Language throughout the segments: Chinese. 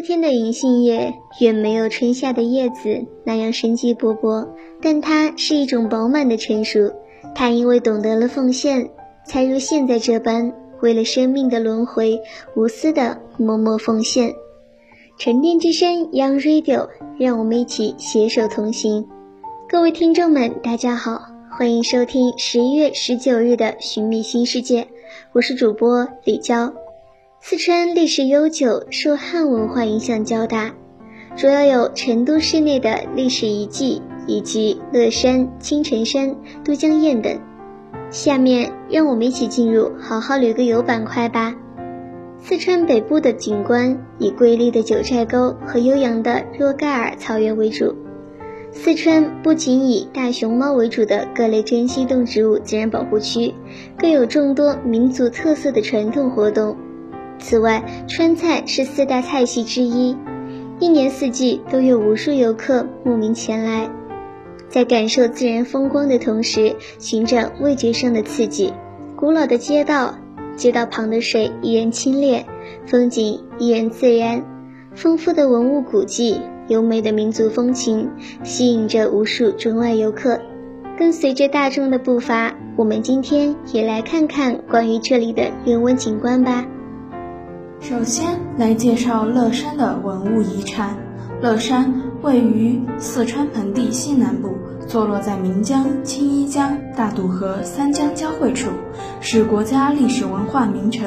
秋天的银杏叶远没有春夏的叶子那样生机勃勃，但它是一种饱满的成熟。它因为懂得了奉献，才如现在这般，为了生命的轮回，无私的默默奉献。沉淀之声 Young Radio，让我们一起携手同行。各位听众们，大家好，欢迎收听十一月十九日的《寻觅新世界》，我是主播李娇。四川历史悠久，受汉文化影响较大，主要有成都市内的历史遗迹以及乐山、青城山、都江堰等。下面让我们一起进入“好好旅个游”板块吧。四川北部的景观以瑰丽的九寨沟和悠扬的若盖尔草原为主。四川不仅以大熊猫为主的各类珍稀动植物自然保护区，更有众多民族特色的传统活动。此外，川菜是四大菜系之一，一年四季都有无数游客慕名前来，在感受自然风光的同时，寻找味觉上的刺激。古老的街道，街道旁的水依然清冽，风景依然自然，丰富的文物古迹，优美的民族风情，吸引着无数中外游客。跟随着大众的步伐，我们今天也来看看关于这里的人文景观吧。首先来介绍乐山的文物遗产。乐山位于四川盆地西南部，坐落在岷江、青衣江、大渡河三江交汇处，是国家历史文化名城、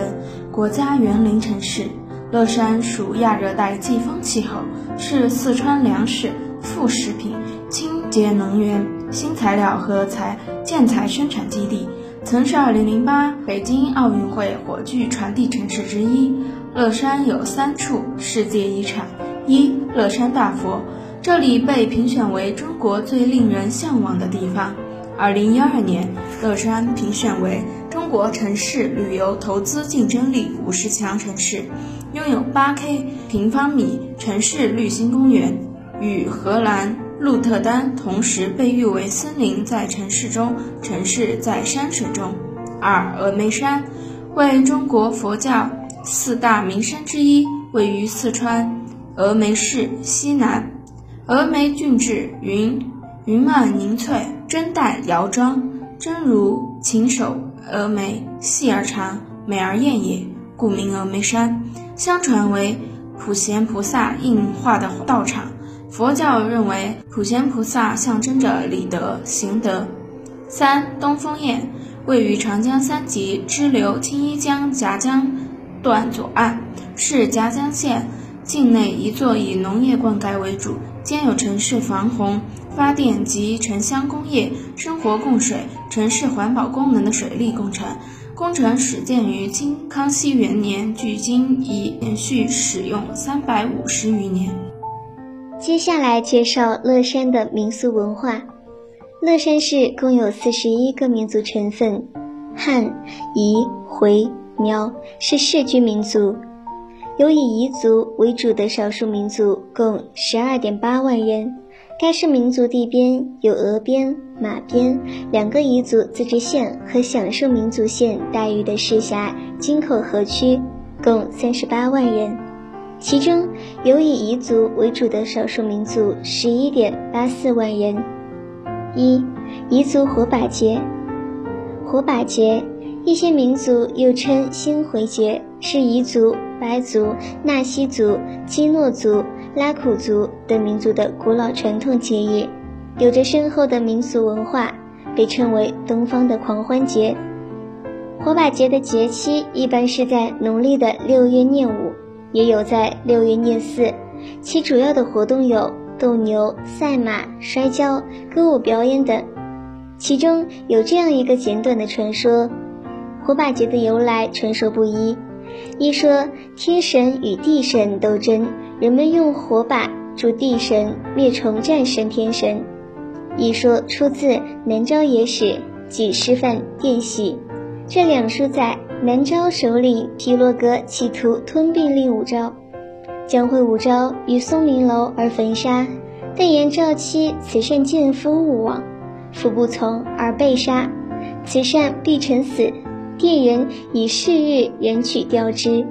国家园林城市。乐山属亚热带季风气候，是四川粮食、副食品、清洁能源、新材料和材建材生产基地，曾是2008北京奥运会火炬传递城市之一。乐山有三处世界遗产：一、乐山大佛，这里被评选为中国最令人向往的地方。二零一二年，乐山评选为中国城市旅游投资竞争力五十强城市，拥有八 K 平方米城市绿心公园，与荷兰鹿特丹同时被誉为森林在城市中，城市在山水中。二、峨眉山，为中国佛教。四大名山之一，位于四川峨眉市西南。峨眉峻峙云云漫凝翠，真带摇装，真如禽首峨眉，细而长，美而艳也，故名峨眉山。相传为普贤菩萨应化的道场。佛教认为普贤菩萨象征着礼德行德。三东风堰位于长江三级支流青衣江夹江。段左岸是夹江县境内一座以农业灌溉为主，兼有城市防洪、发电及城乡工业生活供水、城市环保功能的水利工程。工程始建于清康熙元年，距今已连续使用三百五十余年。接下来介绍乐山的民俗文化。乐山市共有四十一个民族成分，汉、彝、回。苗是世居民族，有以彝族为主的少数民族共十二点八万人。该市民族地边有峨边、马边两个彝族自治县和享受民族县待遇的市辖金口河区，共三十八万人。其中有以彝族为主的少数民族十一点八四万人。一彝族火把节，火把节。一些民族又称新回节，是彝族、白族、纳西族、基诺族、拉祜族等民族的古老传统节日，有着深厚的民俗文化，被称为东方的狂欢节。火把节的节期一般是在农历的六月廿五，也有在六月廿四。其主要的活动有斗牛、赛马、摔跤、歌舞表演等。其中有这样一个简短的传说。火把节的由来传说不一，一说天神与地神斗争，人们用火把助地神灭虫战胜天神；一说出自南诏野史即师范殿系。这两书载南诏首领皮洛格企图吞并令武昭，将会武昭于松明楼而焚杀，但言赵妻慈善贱夫勿往，夫不从而被杀，慈善必成死。店人以是日人取吊之。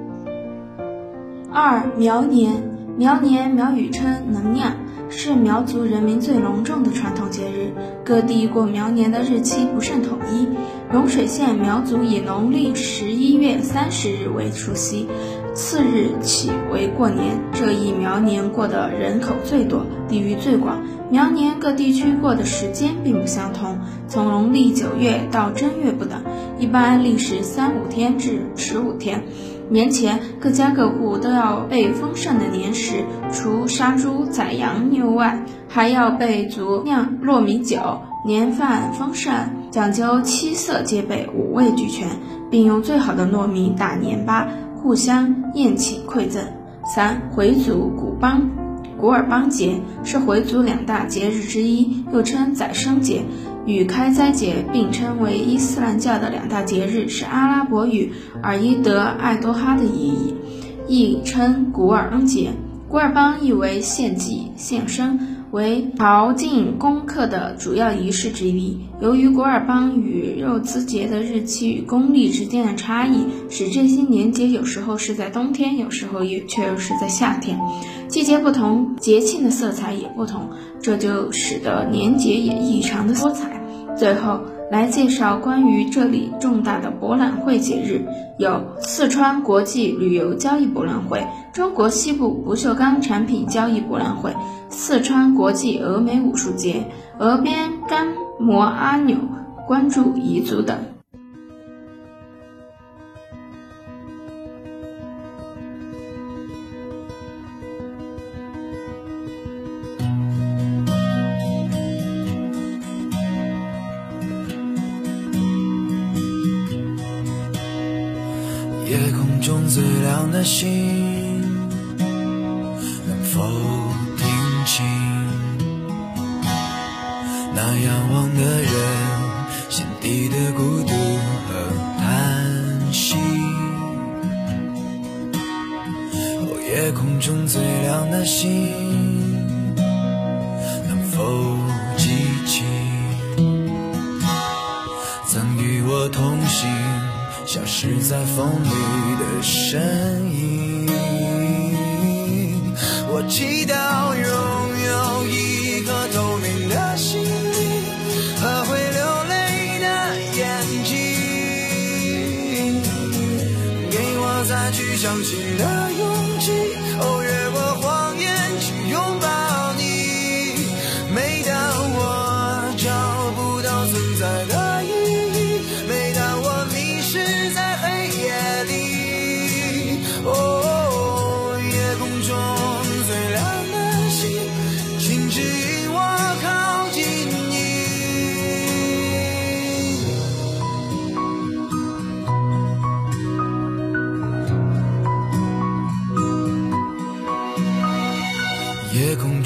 二苗年，苗年苗语称能酿，是苗族人民最隆重的传统节日。各地过苗年的日期不甚统一。融水县苗族以农历十一月三十日为除夕，次日起为过年。这一苗年过的人口最多，地域最广。苗年各地区过的时间并不相同，从农历九月到正月不等，一般历时三五天至十五天。年前各家各户都要备丰盛的年食，除杀猪宰羊牛外，还要备足酿糯米酒。年饭丰盛，讲究七色皆备，五味俱全，并用最好的糯米打年巴，互相宴请馈赠。三回族古邦古尔邦节是回族两大节日之一，又称宰牲节，与开斋节并称为伊斯兰教的两大节日，是阿拉伯语尔伊德艾多哈的意义，亦称古尔邦节。古尔邦意为献祭、献身。为朝觐功课的主要仪式之一。由于古尔邦与肉孜节的日期与公历之间的差异，使这些年节有时候是在冬天，有时候也却又是在夏天。季节不同，节庆的色彩也不同，这就使得年节也异常的多彩。最后。来介绍关于这里重大的博览会节日，有四川国际旅游交易博览会、中国西部不锈钢产品交易博览会、四川国际峨眉武术节、峨边干摩阿纽关注彝族等。心消失在风里的身影。我祈祷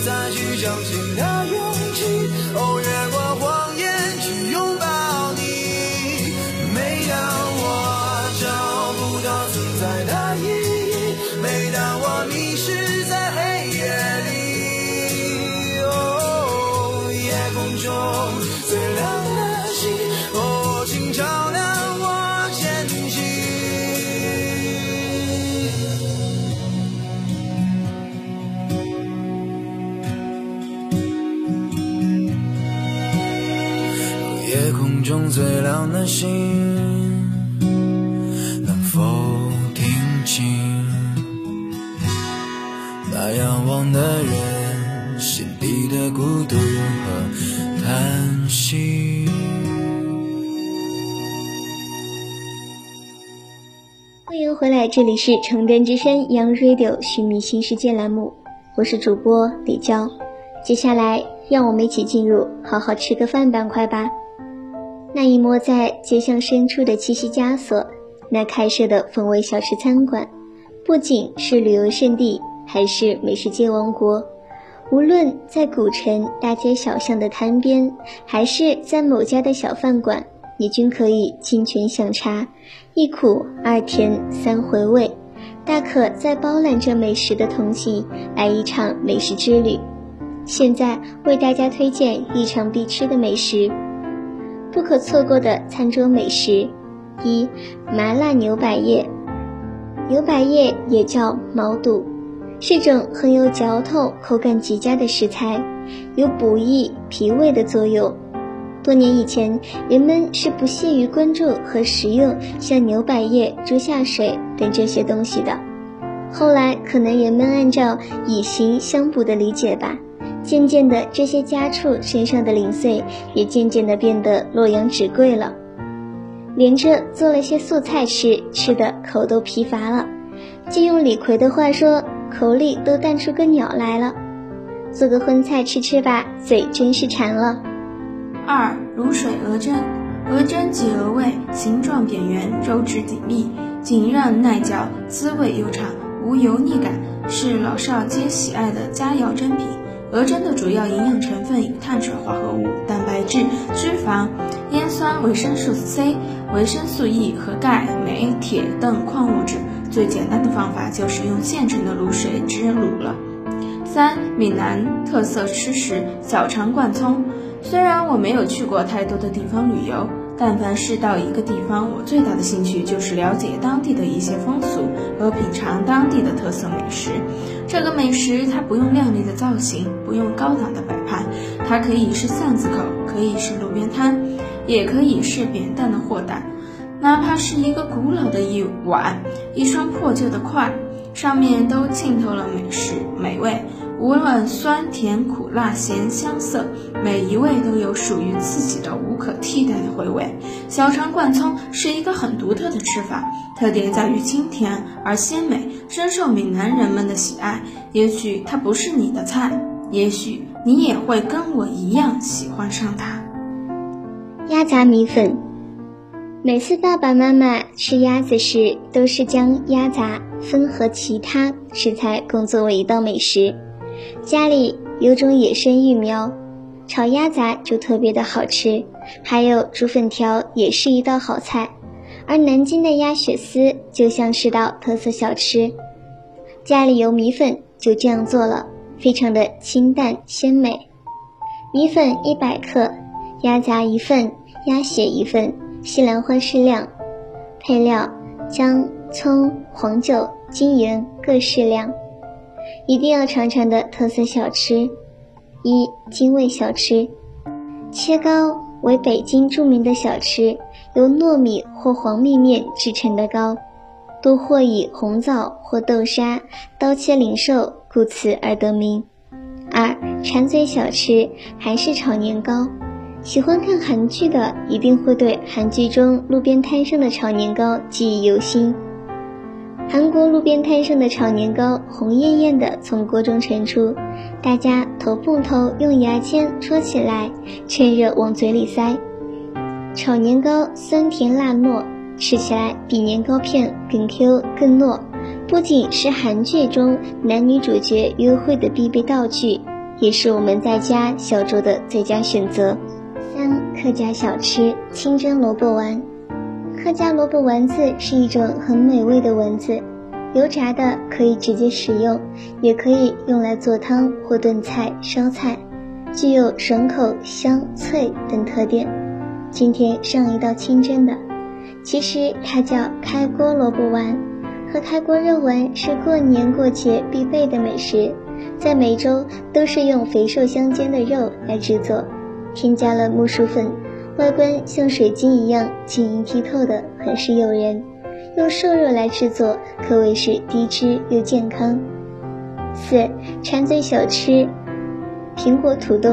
再去相信的勇心，能否听清那仰望的人心底的孤独和叹息？欢迎回来，这里是城电之声 Young Radio 寻觅新世界栏目，我是主播李娇。接下来，让我们一起进入好好吃个饭板块吧。那一摸在街巷深处的七夕枷锁，那开设的风味小吃餐馆，不仅是旅游胜地，还是美食街王国。无论在古城大街小巷的摊边，还是在某家的小饭馆，你均可以尽情享茶，一苦二甜三回味，大可在包揽着美食的同时，来一场美食之旅。现在为大家推荐一场必吃的美食，不可错过的餐桌美食：一、麻辣牛百叶。牛百叶也叫毛肚，是种很有嚼头、口感极佳的食材，有补益脾胃的作用。多年以前，人们是不屑于关注和食用像牛百叶、猪下水等这些东西的。后来，可能人们按照以形相补的理解吧。渐渐的，这些家畜身上的零碎也渐渐的变得洛阳纸贵了，连着做了些素菜吃，吃的口都疲乏了。借用李逵的话说，口里都淡出个鸟来了。做个荤菜吃吃吧，嘴真是馋了。二、卤水鹅胗。鹅胗即鹅胃，形状扁圆，肉质紧密，紧韧耐嚼，滋味悠长，无油腻感，是老少皆喜爱的佳肴珍品。鹅胗的主要营养成分有碳水化合物、蛋白质、脂肪、烟酸、维生素 C、维生素 E 和钙、镁、铁等矿物质。最简单的方法就是用现成的卤水直卤了。三、闽南特色吃食小肠灌葱。虽然我没有去过太多的地方旅游，但凡是到一个地方，我最大的兴趣就是了解当地的一些风俗和品尝当地的特色美食。这个美食它不用亮丽的造型，不用高档的摆盘，它可以是巷子口，可以是路边摊，也可以是扁担的货担，哪怕是一个古老的一碗，一双破旧的筷，上面都浸透了美食美味。无论酸甜苦辣咸香色，每一味都有属于自己的无可替代的回味。小肠灌葱是一个很独特的吃法，特点在于清甜而鲜美，深受闽南人们的喜爱。也许它不是你的菜，也许你也会跟我一样喜欢上它。鸭杂米粉，每次爸爸妈妈吃鸭子时，都是将鸭杂分和其他食材共作为一道美食。家里有种野生育苗，炒鸭杂就特别的好吃，还有煮粉条也是一道好菜。而南京的鸭血丝就像是道特色小吃。家里有米粉，就这样做了，非常的清淡鲜美。米粉一百克，鸭杂一份，鸭血一份，西兰花适量。配料：姜、葱、黄酒、精盐各适量。一定要尝尝的特色小吃，一京味小吃。切糕为北京著名的小吃，由糯米或黄米面制成的糕，多或以红枣或豆沙刀切零售，故此而得名。二馋嘴小吃韩式炒年糕，喜欢看韩剧的一定会对韩剧中路边摊上的炒年糕记忆犹新。韩国路边摊上的炒年糕红艳艳的从锅中盛出，大家头碰头用牙签戳起来，趁热往嘴里塞。炒年糕酸甜辣糯，吃起来比年糕片更 Q 更糯，不仅是韩剧中男女主角约会的必备道具，也是我们在家小酌的最佳选择。三、客家小吃清蒸萝卜丸。客家萝卜丸子是一种很美味的丸子，油炸的可以直接食用，也可以用来做汤或炖菜、烧菜，具有爽口、香脆等特点。今天上一道清蒸的，其实它叫开锅萝卜丸。和开锅肉丸是过年过节必备的美食，在每周都是用肥瘦相间的肉来制作，添加了木薯粉，外观像水晶一样晶莹剔透的，很是诱人。用瘦肉来制作，可谓是低脂又健康。四馋嘴小吃，苹果土豆。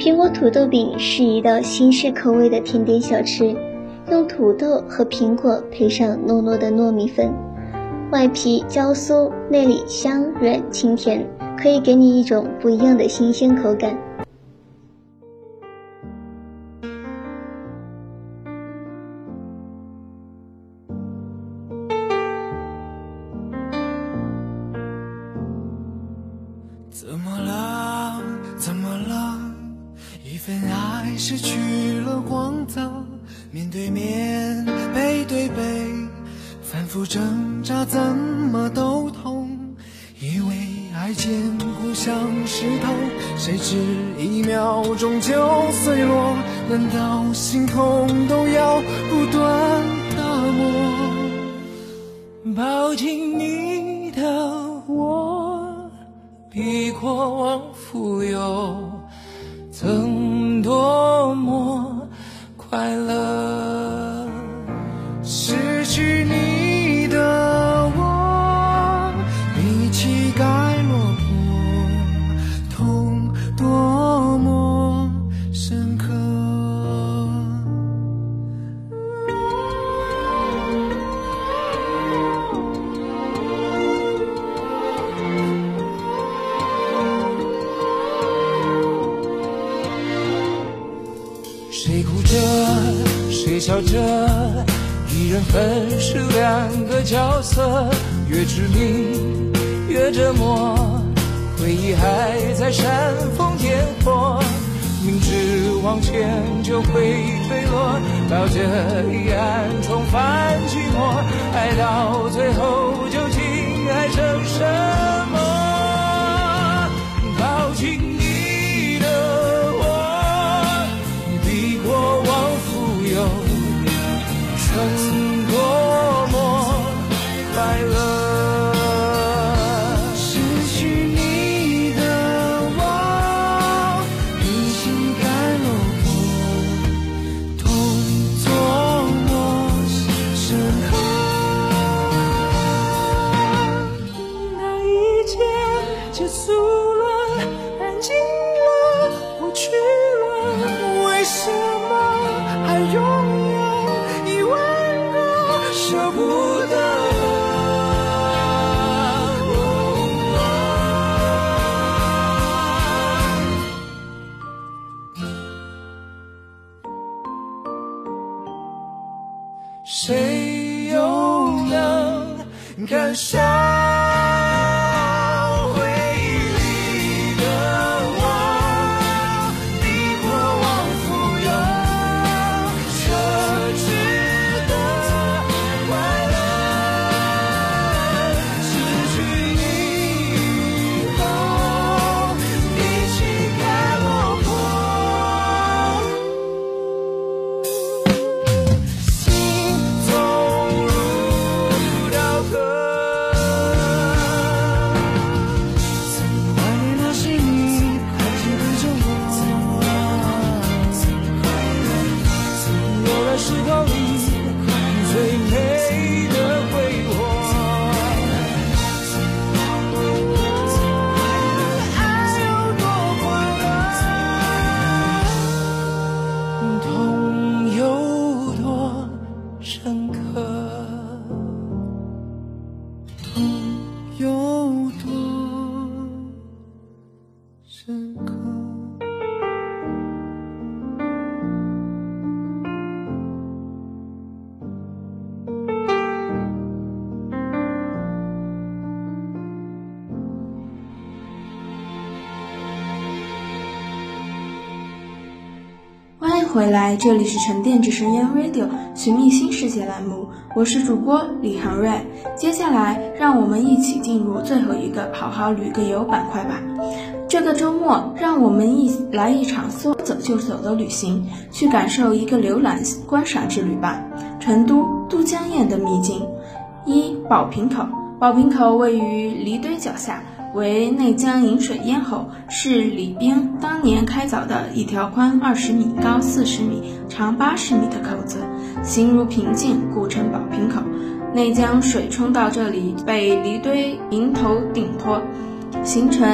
苹果土豆饼是一道新式口味的甜点小吃。用土豆和苹果配上糯糯的糯米粉，外皮焦酥，内里香软清甜，可以给你一种不一样的新鲜口感。道心着，一人分饰两个角色，越致命越折磨。回忆还在煽风点火，明知往前就会坠落，抱着遗憾重返寂寞，爱到最后究竟还剩什么？谁又能感伤？回来，这里是沉淀之声 Radio 寻觅新世界栏目，我是主播李航瑞。接下来，让我们一起进入最后一个好好旅个游板块吧。这个周末，让我们一来一场说走就走的旅行，去感受一个浏览观赏之旅吧。成都都江堰的秘境，一宝瓶口。宝瓶口位于离堆脚下。为内江引水咽喉，是李冰当年开凿的一条宽二十米、高四十米、长八十米的口子，形如平静，故称宝瓶口。内江水冲到这里，被离堆迎头顶托，形成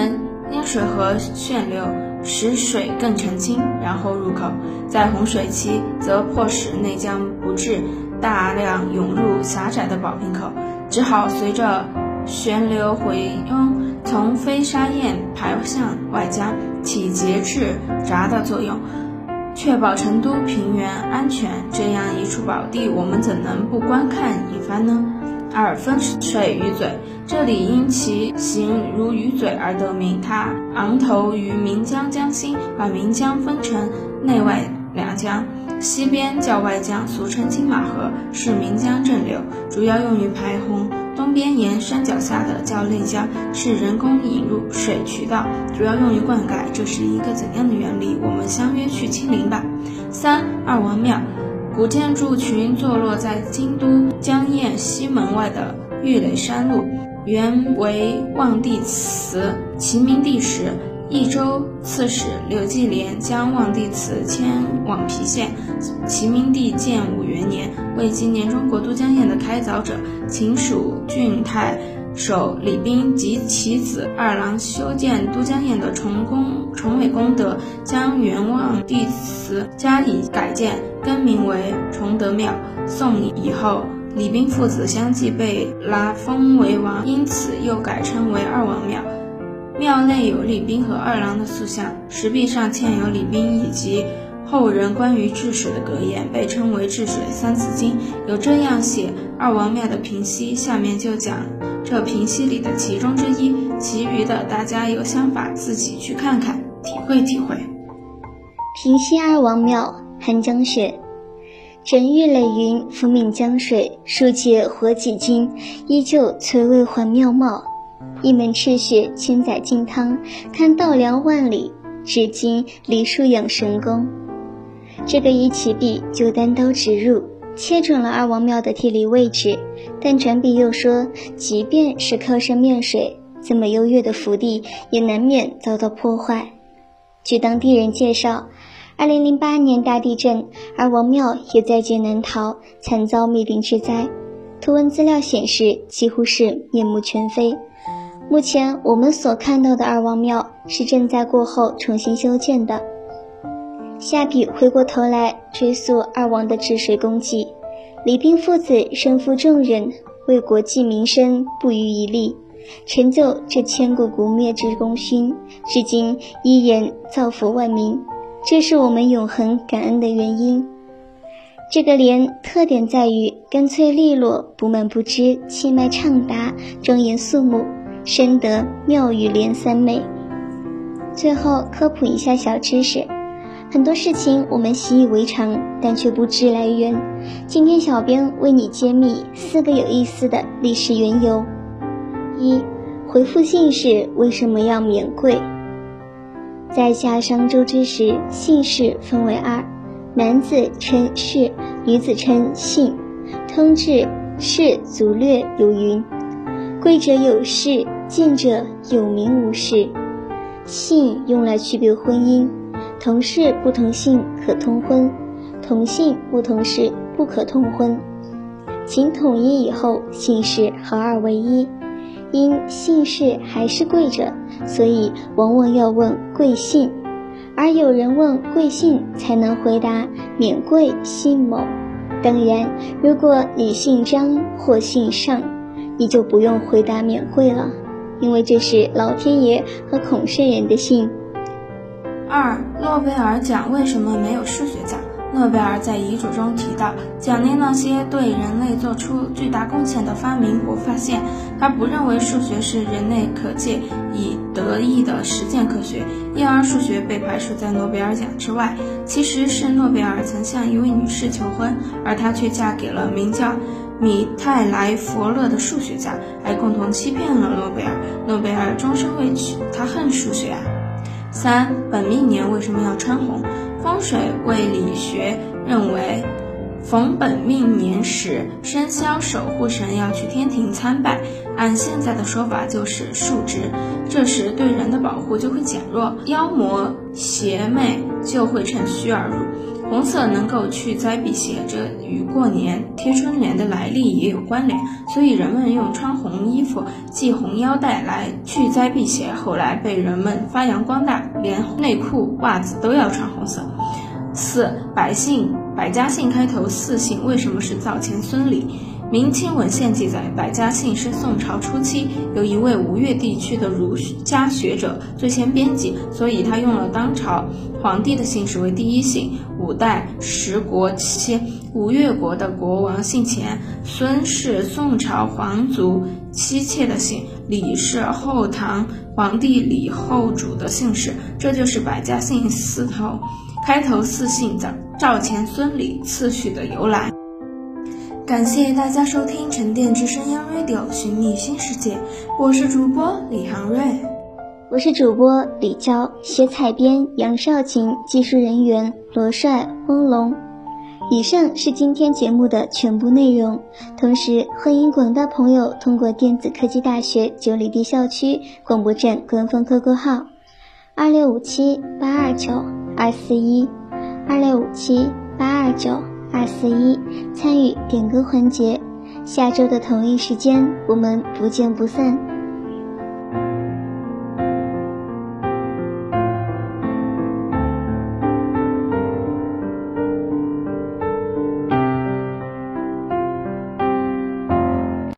淹水河旋流，使水更澄清，然后入口。在洪水期，则迫使内江不至大量涌入狭窄的宝瓶口，只好随着旋流回涌。从飞沙堰排向外江，起节制闸的作用，确保成都平原安全。这样一处宝地，我们怎能不观看一番呢？二分水鱼嘴，这里因其形如鱼嘴而得名。它昂头于岷江江心，把岷江分成内外两江，西边叫外江，俗称金马河，是岷江正流，主要用于排洪。东边沿山脚下的叫内江，是人工引入水渠道，主要用于灌溉。这是一个怎样的原理？我们相约去亲临吧。三二王庙，古建筑群坐落在京都江堰西门外的玉垒山路，原为望帝祠。齐明帝时。益州刺史刘继廉将望帝祠迁往郫县。齐明帝建武元年，为纪念中国都江堰的开凿者秦蜀郡太守李冰及其子二郎修建都江堰的崇功崇伟功德，将原望帝祠加以改建，更名为崇德庙。宋以后，李冰父子相继被拉封为王，因此又改称为二王庙。庙内有李冰和二郎的塑像，石壁上嵌有李冰以及后人关于治水的格言，被称为《治水三字经》，有这样写：二王庙的平息，下面就讲这平息里的其中之一，其余的大家有想法自己去看看，体会体会。平西二王庙，寒江雪，整玉垒云，浮闽江水，数界活几经，依旧垂魏还庙貌。一门赤血，千载金汤，看稻粱万里，至今梨树养神功。这个一起笔就单刀直入，切准了二王庙的地理位置。但转笔又说，即便是靠山面水，这么优越的福地，也难免遭到破坏。据当地人介绍，二零零八年大地震，二王庙也在劫难逃，惨遭灭顶之灾。图文资料显示，几乎是面目全非。目前我们所看到的二王庙是震灾过后重新修建的。下笔回过头来追溯二王的治水功绩，李冰父子身负重任，为国计民生不遗余力，成就这千古不灭之功勋，至今依然造福万民，这是我们永恒感恩的原因。这个联特点在于干脆利落，不满不知，气脉畅达，庄严肃穆。深得妙语连三昧。最后科普一下小知识，很多事情我们习以为常，但却不知来源。今天小编为你揭秘四个有意思的历史缘由。一、回复姓氏为什么要免贵？在夏商周之时，姓氏分为二，男子称氏，女子称姓。通志氏族略有云。贵者有势，贱者有名无势。姓用来区别婚姻，同氏不同姓可通婚，同姓不同氏不可通婚。秦统一以后，姓氏合二为一，因姓氏还是贵者，所以往往要问贵姓，而有人问贵姓才能回答免贵姓某。当然，如果你姓张或姓尚。你就不用回答免贵了，因为这是老天爷和孔圣人的信。二，诺贝尔奖为什么没有数学奖？诺贝尔在遗嘱中提到，奖励那些对人类做出巨大贡献的发明或发现。他不认为数学是人类可借以得意的实践科学，因而数学被排除在诺贝尔奖之外。其实是诺贝尔曾向一位女士求婚，而她却嫁给了名叫米泰莱佛勒的数学家，还共同欺骗了诺贝尔。诺贝尔终身未娶，他恨数学啊。三本命年为什么要穿红？风水为理学认为，逢本命年时，生肖守护神要去天庭参拜，按现在的说法就是述职，这时对人的保护就会减弱，妖魔邪魅就会趁虚而入。红色能够去灾避邪，这与过年贴春联的来历也有关联，所以人们用穿红衣服、系红腰带来去灾避邪。后来被人们发扬光大，连内裤、袜子都要穿红色。四百姓百家姓开头四姓为什么是灶前孙李？明清文献记载，百家姓是宋朝初期由一位吴越地区的儒家学者最先编辑，所以他用了当朝皇帝的姓氏为第一姓。五代十国期，吴越国的国王姓钱，孙是宋朝皇族妻妾的姓，李是后唐皇帝李后主的姓氏，这就是百家姓四头开头四姓的赵钱孙李次序的由来。感谢大家收听沉淀之声 Young Radio，寻觅新世界。我是主播李航瑞，我是主播李娇，写采编杨少琴，技术人员罗帅、翁龙。以上是今天节目的全部内容。同时，欢迎广大朋友通过电子科技大学九里堤校区广播站官方 QQ 号二六五七八二九二四一二六五七八二九。二四一参与点歌环节，下周的同一时间我们不见不散。